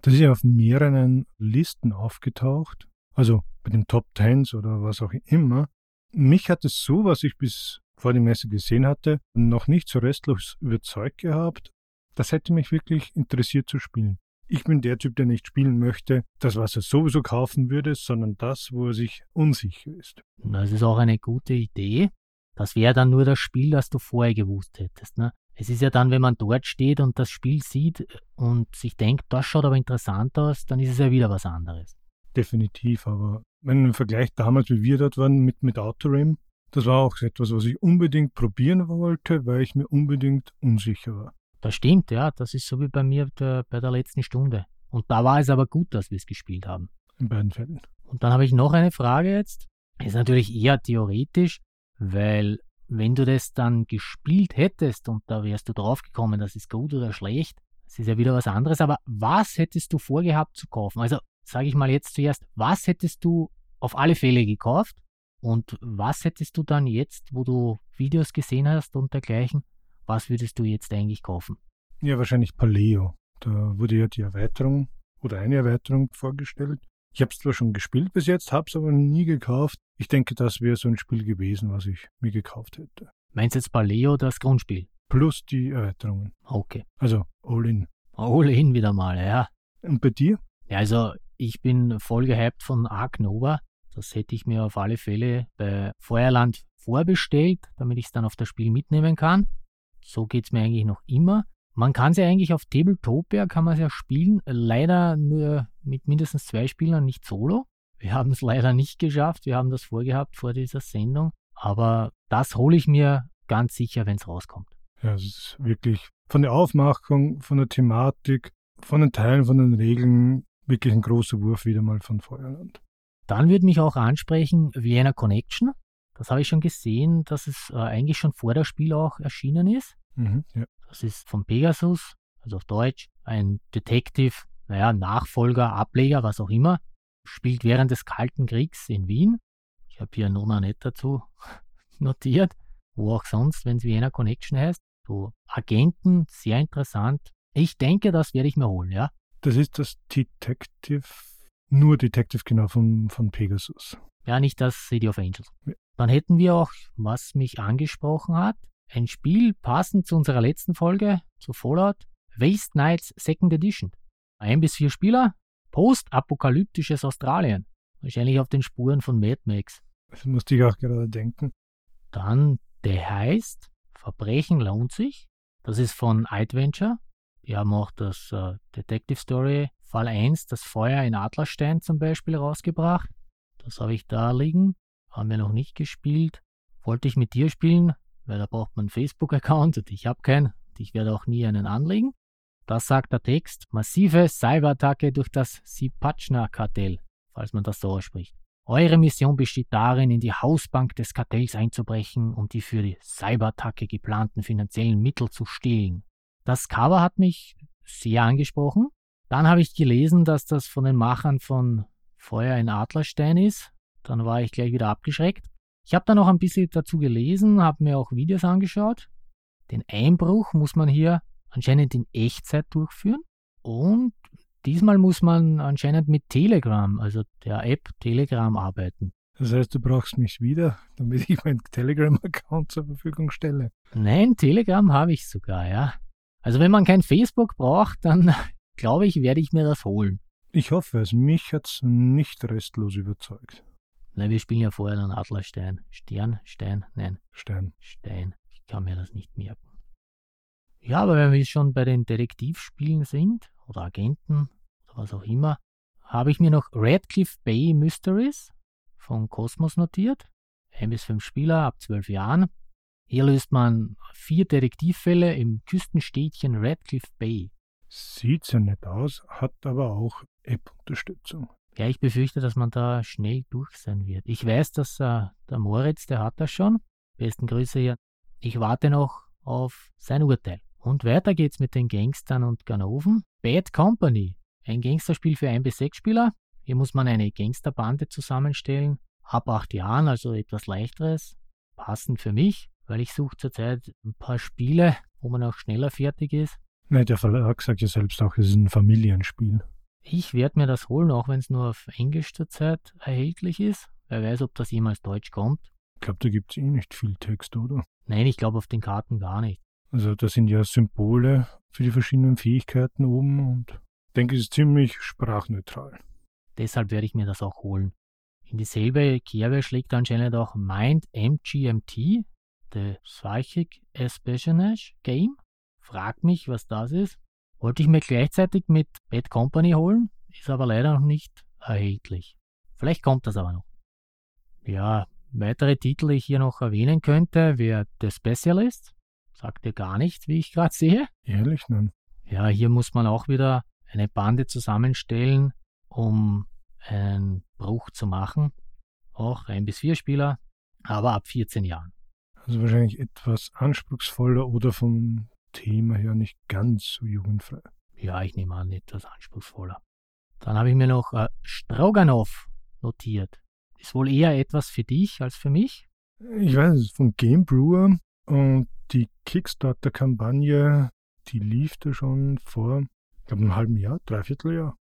Das ist ja auf mehreren Listen aufgetaucht, also bei den Top Tens oder was auch immer. Mich hat es so, was ich bis vor der Messe gesehen hatte, noch nicht so restlos überzeugt gehabt. Das hätte mich wirklich interessiert zu spielen. Ich bin der Typ, der nicht spielen möchte, das, was er sowieso kaufen würde, sondern das, wo er sich unsicher ist. Das ist auch eine gute Idee. Das wäre dann nur das Spiel, das du vorher gewusst hättest. Ne? Es ist ja dann, wenn man dort steht und das Spiel sieht und sich denkt, das schaut aber interessant aus, dann ist es ja wieder was anderes. Definitiv, aber wenn man im Vergleich damals, wie wir dort waren mit, mit Autorim, das war auch etwas, was ich unbedingt probieren wollte, weil ich mir unbedingt unsicher war. Das stimmt, ja. Das ist so wie bei mir der, bei der letzten Stunde. Und da war es aber gut, dass wir es gespielt haben. In beiden Fällen. Und dann habe ich noch eine Frage jetzt. Ist natürlich eher theoretisch, weil wenn du das dann gespielt hättest und da wärst du draufgekommen, das ist gut oder schlecht, das ist ja wieder was anderes. Aber was hättest du vorgehabt zu kaufen? Also sage ich mal jetzt zuerst, was hättest du auf alle Fälle gekauft und was hättest du dann jetzt, wo du Videos gesehen hast und dergleichen, was würdest du jetzt eigentlich kaufen? Ja, wahrscheinlich Paleo. Da wurde ja die Erweiterung oder eine Erweiterung vorgestellt. Ich habe es zwar schon gespielt bis jetzt, habe es aber nie gekauft. Ich denke, das wäre so ein Spiel gewesen, was ich mir gekauft hätte. Meinst du jetzt Paleo das Grundspiel? Plus die Erweiterungen. Okay. Also All-In. All-In wieder mal, ja. Und bei dir? Ja, also ich bin voll gehypt von Ark Nova. Das hätte ich mir auf alle Fälle bei Feuerland vorbestellt, damit ich es dann auf das Spiel mitnehmen kann. So geht es mir eigentlich noch immer. Man kann es ja eigentlich auf Tabletopia, kann man es ja spielen, leider nur mit mindestens zwei Spielern, nicht solo. Wir haben es leider nicht geschafft, wir haben das vorgehabt vor dieser Sendung, aber das hole ich mir ganz sicher, wenn es rauskommt. Ja, es ist wirklich von der Aufmachung, von der Thematik, von den Teilen, von den Regeln wirklich ein großer Wurf wieder mal von Feuerland. Dann würde mich auch ansprechen Vienna Connection. Das habe ich schon gesehen, dass es äh, eigentlich schon vor der Spiel auch erschienen ist. Mhm, ja. Das ist von Pegasus, also auf Deutsch, ein Detective, naja, Nachfolger, Ableger, was auch immer. Spielt während des Kalten Kriegs in Wien. Ich habe hier Nona nicht dazu notiert. Wo auch sonst, wenn es Vienna Connection heißt. So Agenten, sehr interessant. Ich denke, das werde ich mir holen, ja. Das ist das Detective nur Detective genau von, von Pegasus. Ja, nicht das City of Angels. Ja. Dann hätten wir auch, was mich angesprochen hat, ein Spiel passend zu unserer letzten Folge, zu Fallout, Waste Knights Second Edition. Ein bis vier Spieler, postapokalyptisches Australien. Wahrscheinlich auf den Spuren von Mad Max. Das musste ich auch gerade denken. Dann, der heißt Verbrechen lohnt sich. Das ist von Adventure. Die haben auch das uh, Detective Story Fall 1 das Feuer in Adlerstein zum Beispiel rausgebracht. Das habe ich da liegen. Haben wir noch nicht gespielt. Wollte ich mit dir spielen, weil da braucht man einen Facebook-Account und ich habe keinen. Und ich werde auch nie einen anlegen. Das sagt der Text. Massive Cyberattacke durch das Sipachna-Kartell, falls man das so ausspricht. Eure Mission besteht darin, in die Hausbank des Kartells einzubrechen und die für die Cyberattacke geplanten finanziellen Mittel zu stehlen. Das Cover hat mich sehr angesprochen. Dann habe ich gelesen, dass das von den Machern von Feuer in Adlerstein ist. Dann war ich gleich wieder abgeschreckt. Ich habe dann noch ein bisschen dazu gelesen, habe mir auch Videos angeschaut. Den Einbruch muss man hier anscheinend in Echtzeit durchführen. Und diesmal muss man anscheinend mit Telegram, also der App Telegram, arbeiten. Das heißt, du brauchst mich wieder, damit ich meinen Telegram-Account zur Verfügung stelle. Nein, Telegram habe ich sogar, ja. Also wenn man kein Facebook braucht, dann glaube ich, werde ich mir das holen. Ich hoffe es. Mich hat es nicht restlos überzeugt. Nein, wir spielen ja vorher den Adlerstein. Stern, Stein, nein. Stein. Stein. Ich kann mir das nicht merken. Ja, aber wenn wir schon bei den Detektivspielen sind, oder Agenten, oder was auch immer, habe ich mir noch Radcliffe Bay Mysteries von Cosmos notiert. Ein bis fünf Spieler ab zwölf Jahren. Hier löst man vier Detektivfälle im Küstenstädtchen Radcliffe Bay. Sieht sehr nett aus, hat aber auch App-Unterstützung. Ja, ich befürchte, dass man da schnell durch sein wird. Ich weiß, dass äh, der Moritz, der hat das schon. Besten Grüße hier. Ich warte noch auf sein Urteil. Und weiter geht's mit den Gangstern und Ganoven. Bad Company, ein Gangsterspiel für ein bis sechs Spieler. Hier muss man eine Gangsterbande zusammenstellen. Ab acht Jahren, also etwas leichteres. Passend für mich, weil ich suche zurzeit ein paar Spiele, wo man auch schneller fertig ist. Nein, der Verlag sagt ja selbst auch, es ist ein Familienspiel. Ich werde mir das holen, auch wenn es nur auf Englisch zurzeit erhältlich ist. Wer weiß, ob das jemals Deutsch kommt. Ich glaube, da gibt es eh nicht viel Text, oder? Nein, ich glaube auf den Karten gar nicht. Also da sind ja Symbole für die verschiedenen Fähigkeiten oben und denke, es ist ziemlich sprachneutral. Deshalb werde ich mir das auch holen. In dieselbe Kerbe schlägt anscheinend auch Mind MGMT, The Psychic Espionage Game. Frag mich, was das ist. Wollte ich mir gleichzeitig mit Bad Company holen, ist aber leider noch nicht erhältlich. Vielleicht kommt das aber noch. Ja, weitere Titel, die ich hier noch erwähnen könnte, wäre The Specialist, Sagt dir gar nichts, wie ich gerade sehe. Ehrlich, nein. Ja, hier muss man auch wieder eine Bande zusammenstellen, um einen Bruch zu machen. Auch ein bis vier Spieler, aber ab 14 Jahren. Also wahrscheinlich etwas anspruchsvoller oder vom Thema her nicht ganz so jugendfrei. Ja, ich nehme an, etwas anspruchsvoller. Dann habe ich mir noch äh, Stroganoff notiert. Ist wohl eher etwas für dich als für mich. Ich weiß, es ist von Game Brewer und die Kickstarter-Kampagne, die lief da schon vor, ich glaube, einem halben Jahr, dreiviertel Jahr.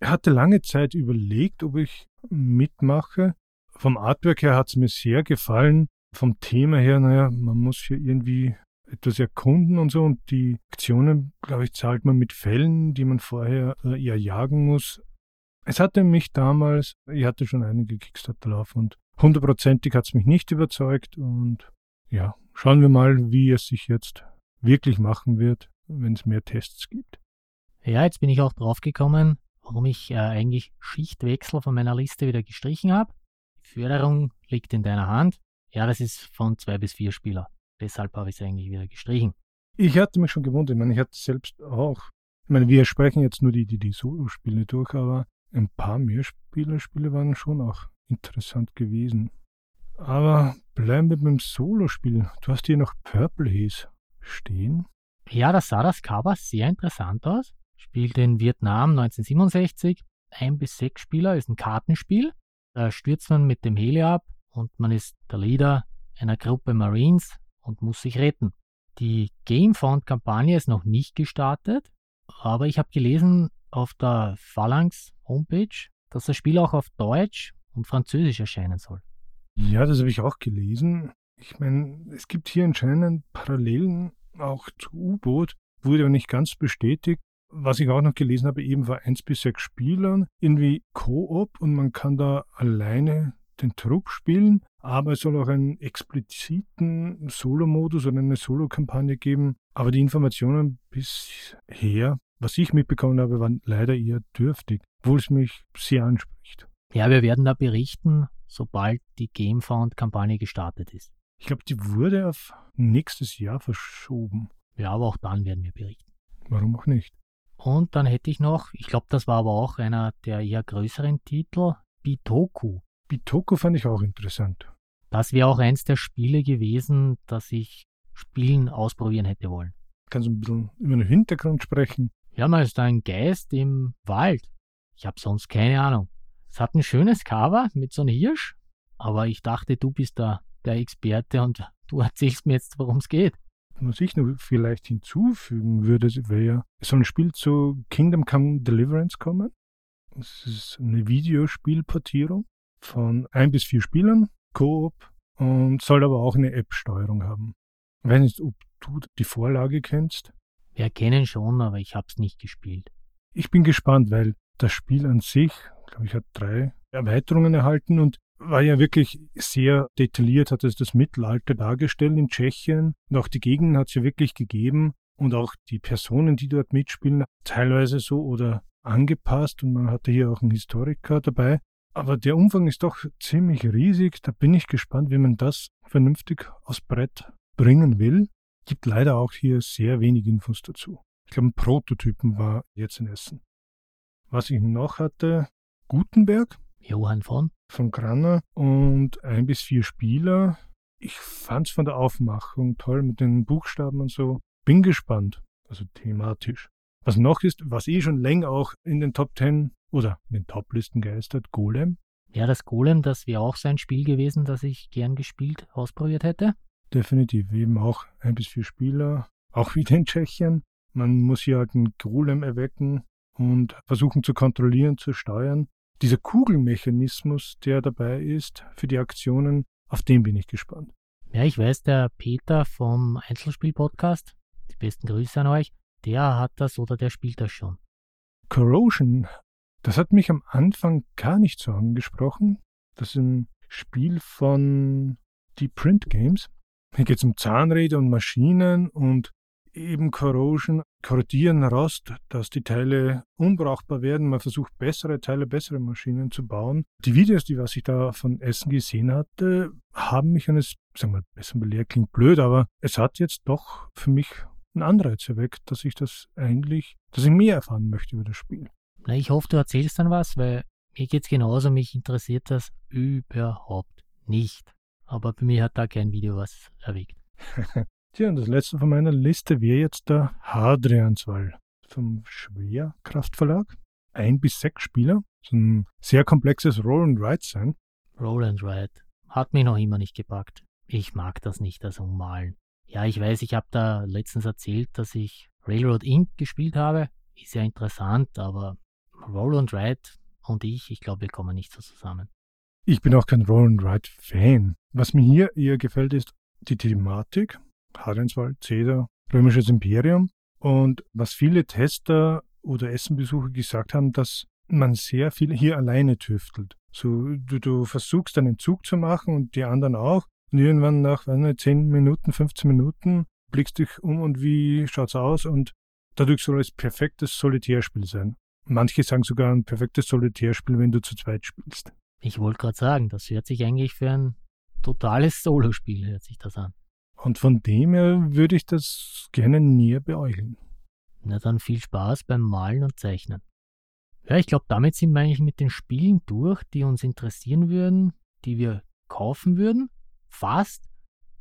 Er hatte lange Zeit überlegt, ob ich mitmache. Vom Artwork her hat es mir sehr gefallen. Vom Thema her, naja, man muss hier irgendwie etwas erkunden und so. Und die Aktionen, glaube ich, zahlt man mit Fällen, die man vorher äh, eher jagen muss. Es hatte mich damals, ich hatte schon einige Kickstarter laufen und hundertprozentig hat es mich nicht überzeugt. Und ja, Schauen wir mal, wie es sich jetzt wirklich machen wird, wenn es mehr Tests gibt. Ja, jetzt bin ich auch drauf gekommen, warum ich äh, eigentlich Schichtwechsel von meiner Liste wieder gestrichen habe. Die Förderung liegt in deiner Hand. Ja, das ist von zwei bis vier Spieler. Deshalb habe ich es eigentlich wieder gestrichen. Ich hatte mich schon gewundert. Ich meine, ich hatte selbst auch. Ich meine, wir sprechen jetzt nur die, die, die Solo-Spiele durch, aber ein paar Mehrspieler-Spiele waren schon auch interessant gewesen. Aber bleiben wir beim Solospiel. Du hast hier noch Purple Haze stehen. Ja, das sah das Cover sehr interessant aus. Spielt in Vietnam 1967. Ein bis sechs Spieler ist ein Kartenspiel. Da stürzt man mit dem Heli ab und man ist der Leader einer Gruppe Marines und muss sich retten. Die Gamefound-Kampagne ist noch nicht gestartet, aber ich habe gelesen auf der Phalanx Homepage, dass das Spiel auch auf Deutsch und Französisch erscheinen soll. Ja, das habe ich auch gelesen. Ich meine, es gibt hier anscheinend Parallelen auch zu U-Boot, wurde aber nicht ganz bestätigt. Was ich auch noch gelesen habe, eben war eins bis sechs Spielern, irgendwie Koop und man kann da alleine den Trupp spielen, aber es soll auch einen expliziten Solo-Modus oder eine Solo-Kampagne geben. Aber die Informationen bisher was ich mitbekommen habe, war leider eher dürftig, obwohl es mich sehr anspricht. Ja, wir werden da berichten, sobald die Gamefound-Kampagne gestartet ist. Ich glaube, die wurde auf nächstes Jahr verschoben. Ja, aber auch dann werden wir berichten. Warum auch nicht? Und dann hätte ich noch, ich glaube, das war aber auch einer der eher größeren Titel, Bitoku. Bitoku fand ich auch interessant. Das wäre auch eins der Spiele gewesen, das ich spielen, ausprobieren hätte wollen. Kannst du ein bisschen über den Hintergrund sprechen? Ja, man ist ein Geist im Wald. Ich habe sonst keine Ahnung. Es hat ein schönes Cover mit so einem Hirsch, aber ich dachte, du bist da der Experte und du erzählst mir jetzt, worum es geht. Was ich noch vielleicht hinzufügen würde, wäre, es soll ein Spiel zu Kingdom Come Deliverance kommen. Es ist eine Videospielportierung von ein bis vier Spielern, Koop und soll aber auch eine App-Steuerung haben. Ich weiß nicht, ob du die Vorlage kennst. Wir kennen schon, aber ich habe es nicht gespielt. Ich bin gespannt, weil das Spiel an sich, glaube ich, hat drei Erweiterungen erhalten und war ja wirklich sehr detailliert, hat es das Mittelalter dargestellt in Tschechien und auch die Gegend hat es ja wirklich gegeben und auch die Personen, die dort mitspielen, teilweise so oder angepasst und man hatte hier auch einen Historiker dabei. Aber der Umfang ist doch ziemlich riesig. Da bin ich gespannt, wie man das vernünftig aus Brett bringen will. Gibt leider auch hier sehr wenig Infos dazu. Ich glaube, ein Prototypen war jetzt in Essen. Was ich noch hatte, Gutenberg. Johann von? Von Granner und ein bis vier Spieler. Ich fand es von der Aufmachung toll mit den Buchstaben und so. Bin gespannt, also thematisch. Was noch ist, was eh schon länger auch in den Top Ten oder in den Top-Listen geistert, Golem. Ja, das Golem, das wäre auch so ein Spiel gewesen, das ich gern gespielt, ausprobiert hätte. Definitiv, eben auch ein bis vier Spieler, auch wieder in Tschechien. Man muss hier halt einen Golem erwecken und versuchen zu kontrollieren, zu steuern. Dieser Kugelmechanismus, der dabei ist für die Aktionen, auf den bin ich gespannt. Ja, ich weiß, der Peter vom Einzelspiel-Podcast, die besten Grüße an euch, der hat das oder der spielt das schon. Corrosion, das hat mich am Anfang gar nicht so angesprochen. Das ist ein Spiel von Deep Print Games. Hier geht es um Zahnräder und Maschinen und eben Corrosion, korrodieren Rost, dass die Teile unbrauchbar werden. Man versucht bessere Teile, bessere Maschinen zu bauen. Die Videos, die was ich da von Essen gesehen hatte, haben mich eines, sagen wir mal, besser belehrt, klingt blöd, aber es hat jetzt doch für mich einen Anreiz erweckt, dass ich das eigentlich, dass ich mehr erfahren möchte über das Spiel. Na, ich hoffe, du erzählst dann was, weil mir geht es genauso, mich interessiert das überhaupt nicht. Aber bei mir hat da kein Video was erweckt. Tja, und das letzte von meiner Liste wäre jetzt der Hadrianswall vom Schwerkraftverlag. Ein bis sechs Spieler. So ein sehr komplexes Roll and Ride sein. Roll and Ride. Hat mich noch immer nicht gepackt. Ich mag das nicht, das Ummalen. Ja, ich weiß, ich habe da letztens erzählt, dass ich Railroad Inc. gespielt habe. Ist ja interessant, aber Roll and Ride und ich, ich glaube, wir kommen nicht so zusammen. Ich bin auch kein Roll and Ride Fan. Was mir hier eher gefällt, ist die Thematik. Hadrianswald, Cäsar, Römisches Imperium. Und was viele Tester oder Essenbesucher gesagt haben, dass man sehr viel hier alleine tüftelt. So, du, du versuchst einen Zug zu machen und die anderen auch. Und irgendwann nach, nicht, 10 Minuten, 15 Minuten blickst dich um und wie schaut's aus und dadurch soll es perfektes Solitärspiel sein. Manche sagen sogar ein perfektes Solitärspiel, wenn du zu zweit spielst. Ich wollte gerade sagen, das hört sich eigentlich für ein totales Solospiel, hört sich das an. Und von dem her würde ich das gerne näher beäugeln. Na dann viel Spaß beim Malen und Zeichnen. Ja, ich glaube, damit sind wir eigentlich mit den Spielen durch, die uns interessieren würden, die wir kaufen würden. Fast.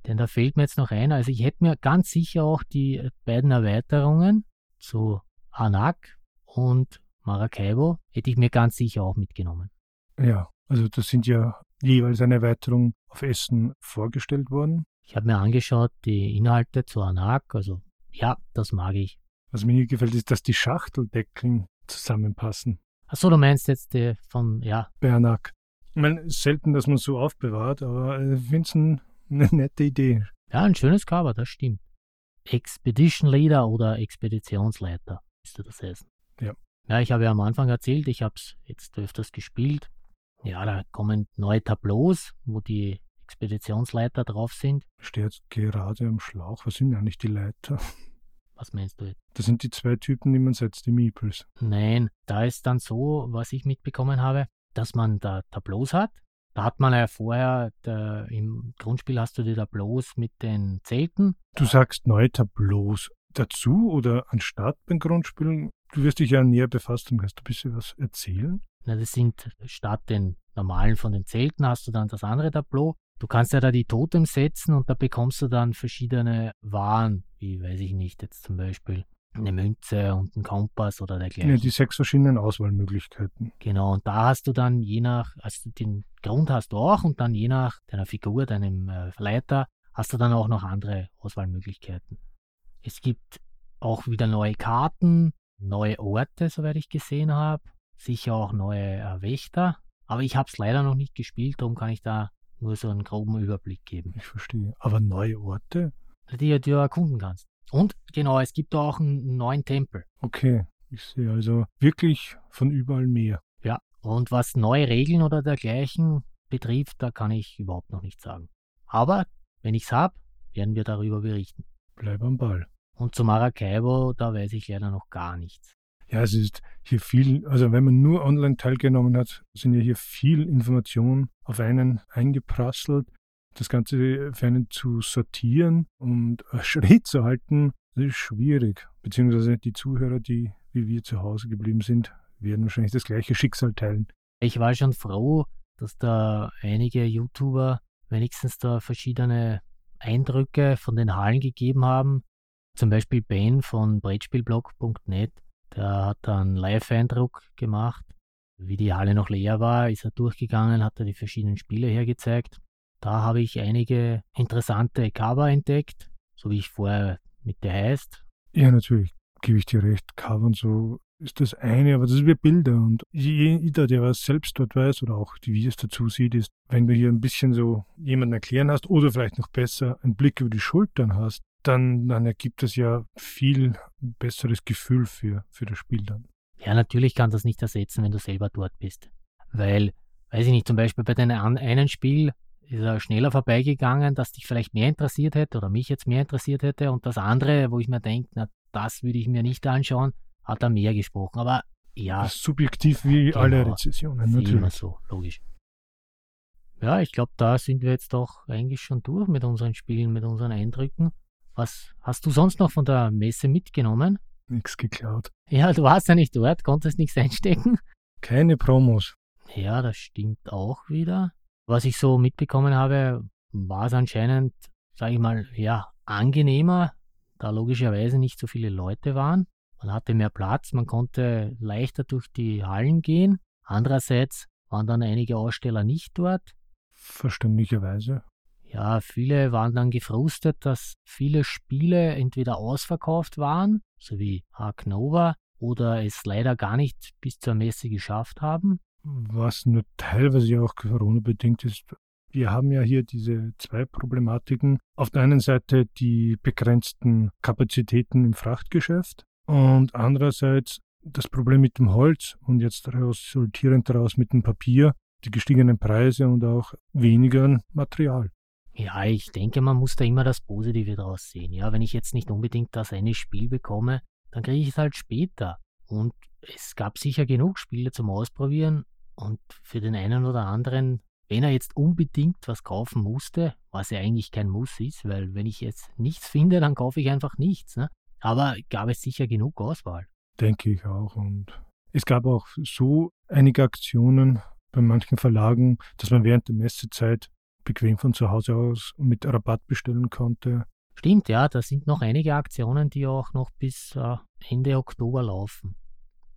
Denn da fehlt mir jetzt noch einer. Also ich hätte mir ganz sicher auch die beiden Erweiterungen zu Anak und Maracaibo hätte ich mir ganz sicher auch mitgenommen. Ja, also das sind ja jeweils eine Erweiterung auf Essen vorgestellt worden. Ich habe mir angeschaut, die Inhalte zu Anak, also ja, das mag ich. Was mir hier gefällt, ist, dass die Schachteldeckeln zusammenpassen. Achso, du meinst jetzt die von, ja. Bei Anak. Ich meine, selten, dass man so aufbewahrt, aber ich finde es ein, eine nette Idee. Ja, ein schönes Cover, das stimmt. Expedition Leader oder Expeditionsleiter müsste das heißen. Ja. Ja, ich habe ja am Anfang erzählt, ich habe es jetzt öfters gespielt. Ja, da kommen neue Tableaus, wo die Expeditionsleiter drauf sind. Steht jetzt gerade am Schlauch. Was sind eigentlich die Leiter? Was meinst du jetzt? Das sind die zwei Typen, die man setzt, die Meeples. Nein, da ist dann so, was ich mitbekommen habe, dass man da Tableaus hat. Da hat man ja vorher, der, im Grundspiel hast du die Tableaus mit den Zelten. Du sagst neue Tableaus dazu oder anstatt beim Grundspiel? Du wirst dich ja näher befasst und kannst du ein bisschen was erzählen? Na, das sind statt den normalen von den Zelten hast du dann das andere Tableau. Du kannst ja da die Totems setzen und da bekommst du dann verschiedene Waren, wie weiß ich nicht, jetzt zum Beispiel eine Münze und ein Kompass oder dergleichen. Ja, die sechs verschiedenen Auswahlmöglichkeiten. Genau, und da hast du dann je nach, also den Grund hast du auch und dann je nach deiner Figur, deinem äh, Leiter, hast du dann auch noch andere Auswahlmöglichkeiten. Es gibt auch wieder neue Karten, neue Orte, soweit ich gesehen habe, sicher auch neue äh, Wächter, aber ich habe es leider noch nicht gespielt, darum kann ich da nur so einen groben Überblick geben. Ich verstehe. Aber neue Orte? Die, die du erkunden kannst. Und genau, es gibt auch einen neuen Tempel. Okay, ich sehe also wirklich von überall mehr. Ja, und was neue Regeln oder dergleichen betrifft, da kann ich überhaupt noch nichts sagen. Aber wenn ich es habe, werden wir darüber berichten. Bleib am Ball. Und zu Maracaibo, da weiß ich leider noch gar nichts. Ja, es ist hier viel, also wenn man nur online teilgenommen hat, sind ja hier viel Informationen auf einen eingeprasselt. Das Ganze für einen zu sortieren und Schritt zu halten, das ist schwierig. Beziehungsweise die Zuhörer, die wie wir zu Hause geblieben sind, werden wahrscheinlich das gleiche Schicksal teilen. Ich war schon froh, dass da einige YouTuber wenigstens da verschiedene Eindrücke von den Hallen gegeben haben. Zum Beispiel Ben von Brettspielblog.net, der hat da einen Live-Eindruck gemacht. Wie die Halle noch leer war, ist er durchgegangen, hat er die verschiedenen Spiele hergezeigt. Da habe ich einige interessante Cover entdeckt, so wie ich vorher mit der heißt. Ja, natürlich, gebe ich dir recht. Cover und so ist das eine, aber das ist wie Bilder. Und jeder, der was selbst dort weiß oder auch die Videos dazu sieht, ist, wenn du hier ein bisschen so jemanden erklären hast oder vielleicht noch besser einen Blick über die Schultern hast, dann, dann ergibt es ja viel besseres Gefühl für, für das Spiel dann. Ja, natürlich kann das nicht ersetzen, wenn du selber dort bist. Weil, weiß ich nicht, zum Beispiel bei deinem einen Spiel ist er schneller vorbeigegangen, dass dich vielleicht mehr interessiert hätte oder mich jetzt mehr interessiert hätte. Und das andere, wo ich mir denke, na, das würde ich mir nicht anschauen, hat er mehr gesprochen. Aber ja. Das ist subjektiv wie genau, alle Rezessionen, natürlich. Immer so, logisch. Ja, ich glaube, da sind wir jetzt doch eigentlich schon durch mit unseren Spielen, mit unseren Eindrücken. Was hast du sonst noch von der Messe mitgenommen? Nichts geklaut. Ja, du warst ja nicht dort, konntest nichts einstecken. Keine Promos. Ja, das stimmt auch wieder. Was ich so mitbekommen habe, war es anscheinend, sage ich mal, ja, angenehmer, da logischerweise nicht so viele Leute waren. Man hatte mehr Platz, man konnte leichter durch die Hallen gehen. Andererseits waren dann einige Aussteller nicht dort. Verständlicherweise. Ja, viele waren dann gefrustet, dass viele Spiele entweder ausverkauft waren, so wie Ark Nova, oder es leider gar nicht bis zur Messe geschafft haben. Was nur teilweise auch Corona-bedingt ist. Wir haben ja hier diese zwei Problematiken. Auf der einen Seite die begrenzten Kapazitäten im Frachtgeschäft und andererseits das Problem mit dem Holz und jetzt resultierend daraus mit dem Papier, die gestiegenen Preise und auch weniger Material. Ja, ich denke, man muss da immer das Positive draus sehen. Ja, wenn ich jetzt nicht unbedingt das eine Spiel bekomme, dann kriege ich es halt später. Und es gab sicher genug Spiele zum Ausprobieren. Und für den einen oder anderen, wenn er jetzt unbedingt was kaufen musste, was ja eigentlich kein Muss ist, weil wenn ich jetzt nichts finde, dann kaufe ich einfach nichts. Ne? Aber gab es sicher genug Auswahl. Denke ich auch. Und es gab auch so einige Aktionen bei manchen Verlagen, dass man während der Messezeit bequem von zu Hause aus mit Rabatt bestellen konnte. Stimmt, ja, da sind noch einige Aktionen, die auch noch bis äh, Ende Oktober laufen.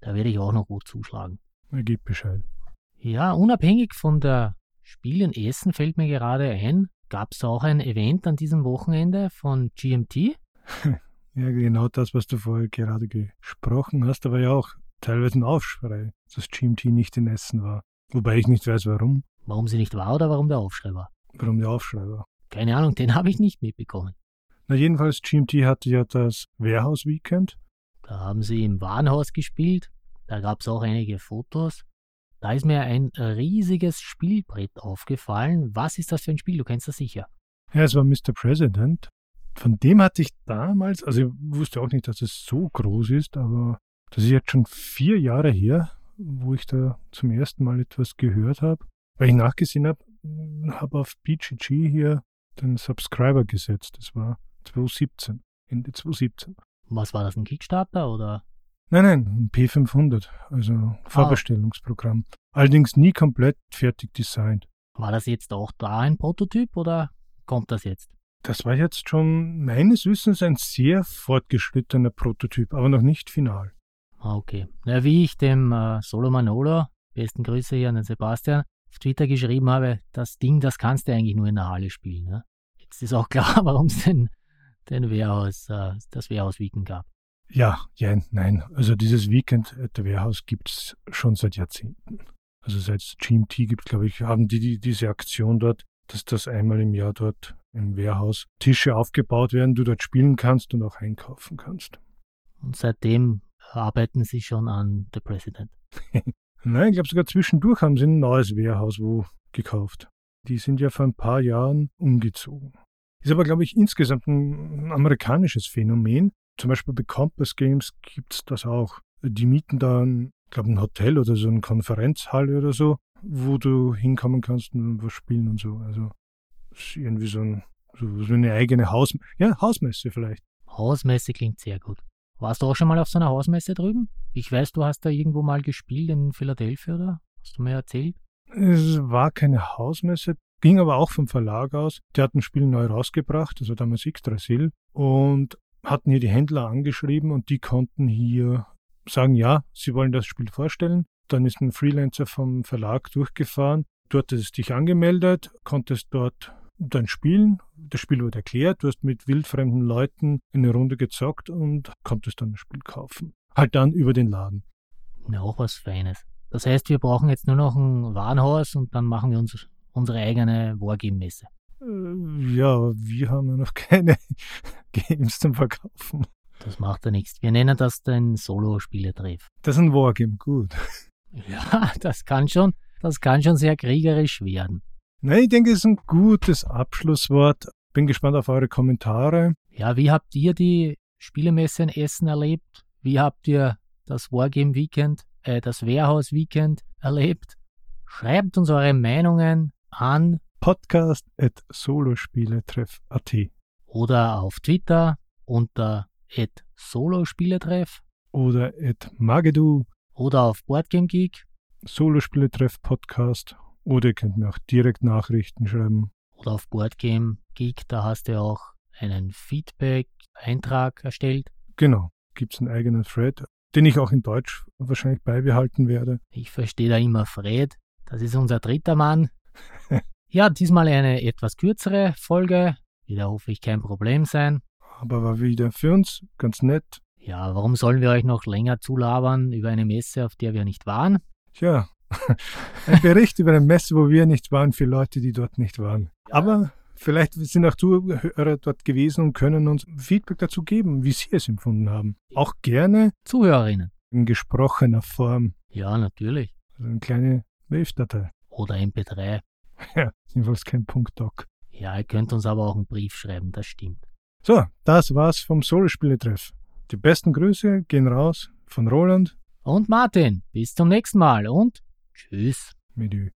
Da werde ich auch noch gut zuschlagen. Er gibt Bescheid. Ja, unabhängig von der Spiel in Essen fällt mir gerade ein, gab es auch ein Event an diesem Wochenende von GMT? ja, genau das, was du vorher gerade gesprochen hast, war ja auch teilweise ein Aufschrei, dass GMT nicht in Essen war. Wobei ich nicht weiß, warum. Warum sie nicht war oder warum der Aufschrei war? Warum der Aufschrei war? Keine Ahnung, den habe ich nicht mitbekommen. Na jedenfalls, GMT hatte ja das Warehouse Weekend. Da haben sie im Warenhaus gespielt. Da gab es auch einige Fotos. Da ist mir ein riesiges Spielbrett aufgefallen. Was ist das für ein Spiel? Du kennst das sicher. Ja, es war Mr. President. von dem hatte ich damals, also ich wusste auch nicht, dass es so groß ist, aber das ist jetzt schon vier Jahre her, wo ich da zum ersten Mal etwas gehört habe. Weil ich nachgesehen habe, habe auf BGG hier den Subscriber gesetzt. Das war 2017, Ende 2017. Was war das, ein Kickstarter oder? Nein, nein, ein P500, also Vorbestellungsprogramm. Ah. Allerdings nie komplett fertig designt. War das jetzt auch da ein Prototyp oder kommt das jetzt? Das war jetzt schon meines Wissens ein sehr fortgeschrittener Prototyp, aber noch nicht final. Ah, okay. Ja, wie ich dem äh, Solo Manolo, besten Grüße hier an den Sebastian, auf Twitter geschrieben habe, das Ding, das kannst du eigentlich nur in der Halle spielen. Ne? Jetzt ist auch klar, warum es den, den Warehouse, äh, das Warehouse Weekend gab. Ja, ja, nein. Also dieses Weekend at the Warehouse gibt es schon seit Jahrzehnten. Also seit es GMT gibt, glaube ich, haben die, die diese Aktion dort, dass das einmal im Jahr dort im Warehouse Tische aufgebaut werden, du dort spielen kannst und auch einkaufen kannst. Und seitdem arbeiten sie schon an The President. Nein, ich glaube sogar zwischendurch haben sie ein neues Warehouse wo gekauft. Die sind ja vor ein paar Jahren umgezogen. Ist aber, glaube ich, insgesamt ein amerikanisches Phänomen. Zum Beispiel bei Compass Games gibt es das auch. Die mieten da, ein, glaube ein Hotel oder so eine Konferenzhalle oder so, wo du hinkommen kannst und was spielen und so. Also ist irgendwie so, ein, so eine eigene Haus, ja, Hausmesse vielleicht. Hausmesse klingt sehr gut. Warst du auch schon mal auf so einer Hausmesse drüben? Ich weiß, du hast da irgendwo mal gespielt in Philadelphia, oder? Hast du mir erzählt? Es war keine Hausmesse, ging aber auch vom Verlag aus. Der hat ein Spiel neu rausgebracht, also damals Yggdrasil, und hatten hier die Händler angeschrieben und die konnten hier sagen, ja, sie wollen das Spiel vorstellen. Dann ist ein Freelancer vom Verlag durchgefahren. Du hattest dich angemeldet, konntest dort dann spielen. Das Spiel wurde erklärt, du hast mit wildfremden Leuten eine Runde gezockt und konntest dann das Spiel kaufen. Halt dann über den Laden. Ja, auch was Feines. Das heißt, wir brauchen jetzt nur noch ein Warenhaus und dann machen wir uns unsere eigene Wargame-Messe. Äh, ja, wir haben ja noch keine Games zum Verkaufen. Das macht ja nichts. Wir nennen das den Solo-Spieletreff. Das ist ein Wargame, gut. Ja, das kann schon, das kann schon sehr kriegerisch werden. Nein, ich denke, es ist ein gutes Abschlusswort. Bin gespannt auf eure Kommentare. Ja, wie habt ihr die Spielemesse in Essen erlebt? Wie habt ihr das Wargame Weekend, äh, das Warehouse Weekend erlebt? Schreibt uns eure Meinungen an podcast at solospieletreff.at oder auf Twitter unter at solospieletreff oder at magedu oder auf Boardgame Geek Solospieletreff Podcast oder ihr könnt mir auch direkt Nachrichten schreiben. Oder auf Boardgame Geek, da hast du auch einen Feedback-Eintrag erstellt. Genau, gibt es einen eigenen Thread, den ich auch in Deutsch wahrscheinlich beibehalten werde. Ich verstehe da immer Fred. Das ist unser dritter Mann. ja, diesmal eine etwas kürzere Folge. Wieder hoffe ich kein Problem sein. Aber war wieder für uns ganz nett. Ja, warum sollen wir euch noch länger zulabern über eine Messe, auf der wir nicht waren? Tja, ein Bericht über eine Messe, wo wir nicht waren, für Leute, die dort nicht waren. Aber vielleicht sind auch Zuhörer dort gewesen und können uns Feedback dazu geben, wie sie es empfunden haben. Auch gerne Zuhörerinnen. In gesprochener Form. Ja, natürlich. Also eine kleine Wave-Datei. Oder MP3. Ja, jedenfalls kein Punkt-Doc. Ja, ihr könnt uns aber auch einen Brief schreiben, das stimmt. So, das war's vom Solo-Spieletreff. Die besten Grüße gehen raus von Roland. Und Martin. Bis zum nächsten Mal und Tschüss. Menü.